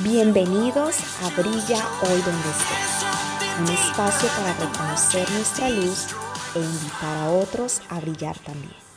Bienvenidos a Brilla hoy donde estés, un espacio para reconocer nuestra luz e invitar a otros a brillar también.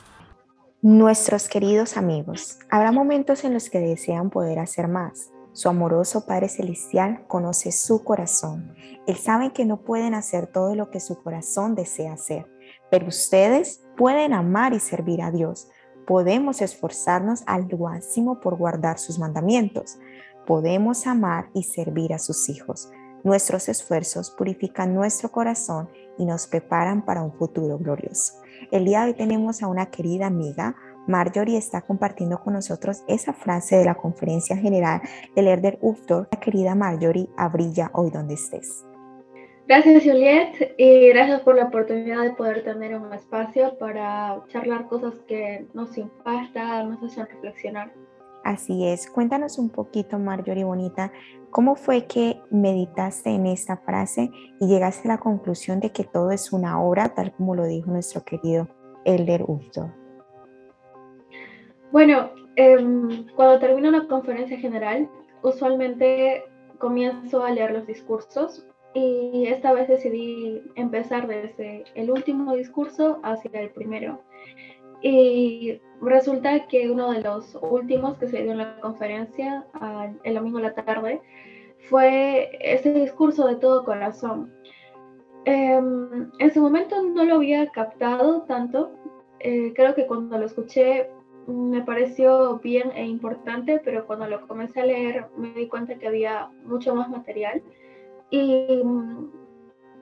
Nuestros queridos amigos, habrá momentos en los que desean poder hacer más. Su amoroso Padre Celestial conoce su corazón. Él sabe que no pueden hacer todo lo que su corazón desea hacer, pero ustedes pueden amar y servir a Dios podemos esforzarnos al máximo por guardar sus mandamientos. Podemos amar y servir a sus hijos. Nuestros esfuerzos purifican nuestro corazón y nos preparan para un futuro glorioso. El día de hoy tenemos a una querida amiga, Marjorie está compartiendo con nosotros esa frase de la conferencia general del Herder Uftor. La querida Marjorie, abrilla hoy donde estés. Gracias Juliet y gracias por la oportunidad de poder tener un espacio para charlar cosas que nos impactan, nos hacen reflexionar. Así es, cuéntanos un poquito Marjorie Bonita, ¿cómo fue que meditaste en esta frase y llegaste a la conclusión de que todo es una obra, tal como lo dijo nuestro querido Elder Ufto? Bueno, em, cuando termino una conferencia general, usualmente comienzo a leer los discursos y esta vez decidí empezar desde el último discurso hacia el primero. Y resulta que uno de los últimos que se dio en la conferencia el domingo a la tarde fue ese discurso de todo corazón. Em, en ese momento no lo había captado tanto. Eh, creo que cuando lo escuché me pareció bien e importante, pero cuando lo comencé a leer me di cuenta que había mucho más material. Y mm,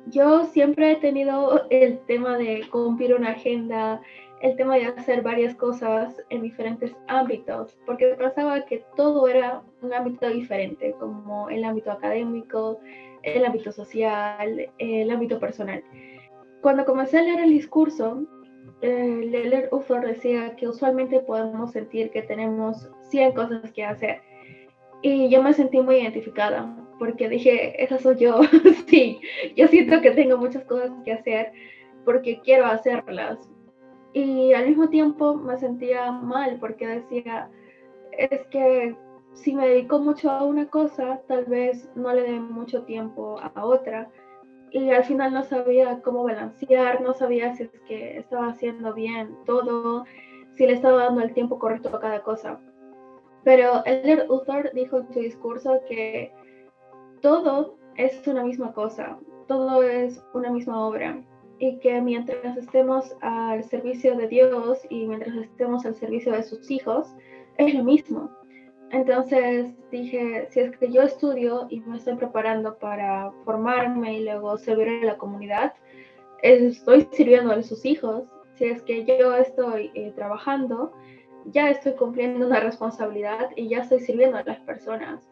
yo siempre he tenido el tema de cumplir una agenda, el tema de hacer varias cosas en diferentes ámbitos, porque pensaba que todo era un ámbito diferente, como el ámbito académico, el ámbito social, el ámbito personal. Cuando comencé a leer el discurso, eh, Leller decía que usualmente podemos sentir que tenemos 100 cosas que hacer. Y yo me sentí muy identificada, porque dije, esa soy yo, sí, yo siento que tengo muchas cosas que hacer porque quiero hacerlas. Y al mismo tiempo me sentía mal porque decía, es que si me dedico mucho a una cosa, tal vez no le dé mucho tiempo a otra. Y al final no sabía cómo balancear, no sabía si es que estaba haciendo bien todo, si le estaba dando el tiempo correcto a cada cosa. Pero Elder Uthor dijo en su discurso que todo es una misma cosa, todo es una misma obra y que mientras estemos al servicio de Dios y mientras estemos al servicio de sus hijos, es lo mismo. Entonces dije, si es que yo estudio y me estoy preparando para formarme y luego servir a la comunidad, estoy sirviendo a sus hijos. Si es que yo estoy eh, trabajando, ya estoy cumpliendo una responsabilidad y ya estoy sirviendo a las personas.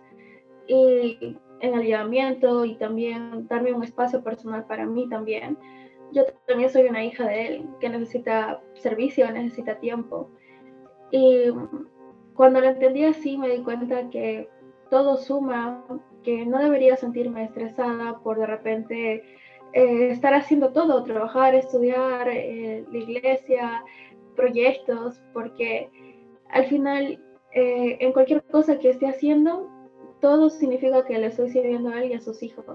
Y en el llevamiento y también darme un espacio personal para mí también. Yo también soy una hija de él que necesita servicio, necesita tiempo. Y cuando lo entendí así me di cuenta que todo suma, que no debería sentirme estresada por de repente eh, estar haciendo todo, trabajar, estudiar, eh, la iglesia, proyectos, porque al final eh, en cualquier cosa que esté haciendo todo significa que le estoy sirviendo a él y a sus hijos.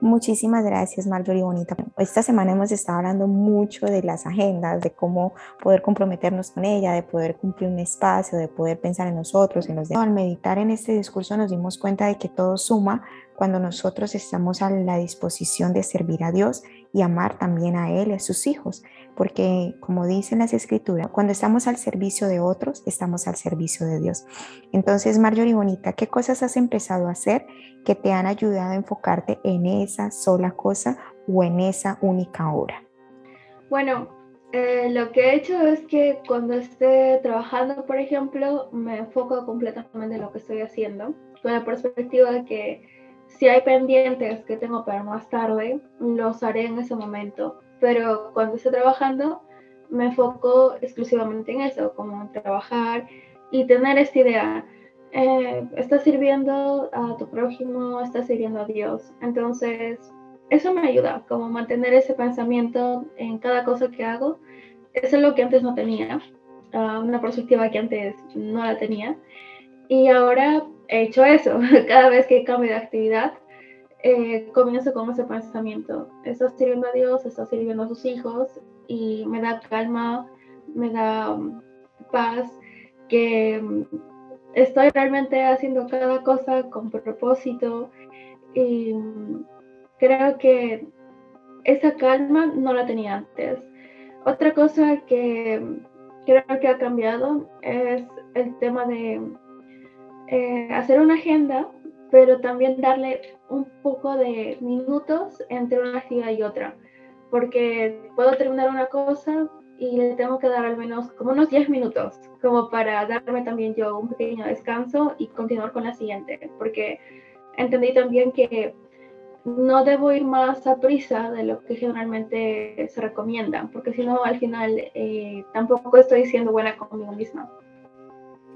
Muchísimas gracias, Marjorie Bonita. Esta semana hemos estado hablando mucho de las agendas, de cómo poder comprometernos con ella, de poder cumplir un espacio, de poder pensar en nosotros, en los demás. Al meditar en este discurso nos dimos cuenta de que todo suma cuando nosotros estamos a la disposición de servir a Dios y amar también a Él y a sus hijos, porque como dicen las escrituras, cuando estamos al servicio de otros, estamos al servicio de Dios. Entonces, Marjorie Bonita, ¿qué cosas has empezado a hacer que te han ayudado a enfocarte en esa sola cosa o en esa única obra? Bueno, eh, lo que he hecho es que cuando esté trabajando, por ejemplo, me enfoco completamente en lo que estoy haciendo, con la perspectiva de que si hay pendientes que tengo para más tarde, los haré en ese momento. Pero cuando esté trabajando, me enfoco exclusivamente en eso, como trabajar y tener esta idea. Eh, estás sirviendo a tu prójimo, estás sirviendo a Dios. Entonces, eso me ayuda, como mantener ese pensamiento en cada cosa que hago. Eso es lo que antes no tenía, ah, una perspectiva que antes no la tenía. Y ahora he hecho eso. Cada vez que cambio de actividad, eh, comienzo con ese pensamiento. Está sirviendo a Dios, está sirviendo a sus hijos y me da calma, me da um, paz, que um, estoy realmente haciendo cada cosa con propósito y um, creo que esa calma no la tenía antes. Otra cosa que creo que ha cambiado es el tema de eh, hacer una agenda, pero también darle un poco de minutos entre una actividad y otra, porque puedo terminar una cosa y le tengo que dar al menos como unos 10 minutos, como para darme también yo un pequeño descanso y continuar con la siguiente, porque entendí también que no debo ir más a prisa de lo que generalmente se recomienda, porque si no, al final eh, tampoco estoy siendo buena conmigo misma.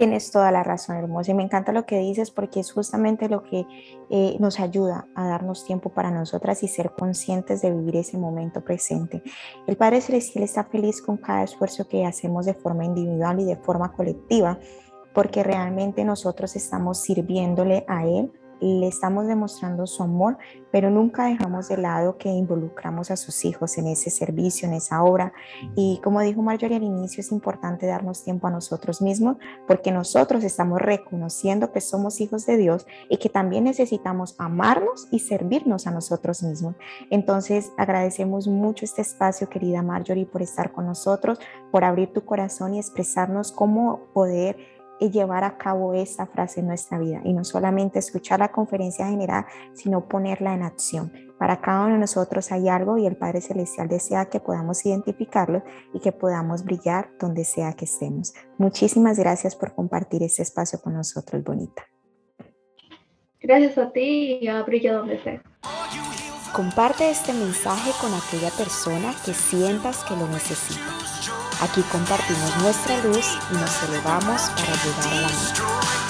Tienes toda la razón, hermosa, y me encanta lo que dices porque es justamente lo que eh, nos ayuda a darnos tiempo para nosotras y ser conscientes de vivir ese momento presente. El Padre Celestial está feliz con cada esfuerzo que hacemos de forma individual y de forma colectiva, porque realmente nosotros estamos sirviéndole a Él le estamos demostrando su amor, pero nunca dejamos de lado que involucramos a sus hijos en ese servicio, en esa obra. Y como dijo Marjorie al inicio, es importante darnos tiempo a nosotros mismos porque nosotros estamos reconociendo que somos hijos de Dios y que también necesitamos amarnos y servirnos a nosotros mismos. Entonces, agradecemos mucho este espacio, querida Marjorie, por estar con nosotros, por abrir tu corazón y expresarnos cómo poder y llevar a cabo esta frase en nuestra vida y no solamente escuchar la conferencia general, sino ponerla en acción. Para cada uno de nosotros hay algo y el Padre Celestial desea que podamos identificarlo y que podamos brillar donde sea que estemos. Muchísimas gracias por compartir este espacio con nosotros, Bonita. Gracias a ti y a Brilla donde estés. Comparte este mensaje con aquella persona que sientas que lo necesita. Aquí compartimos nuestra luz y nos elevamos para llegar a la meta.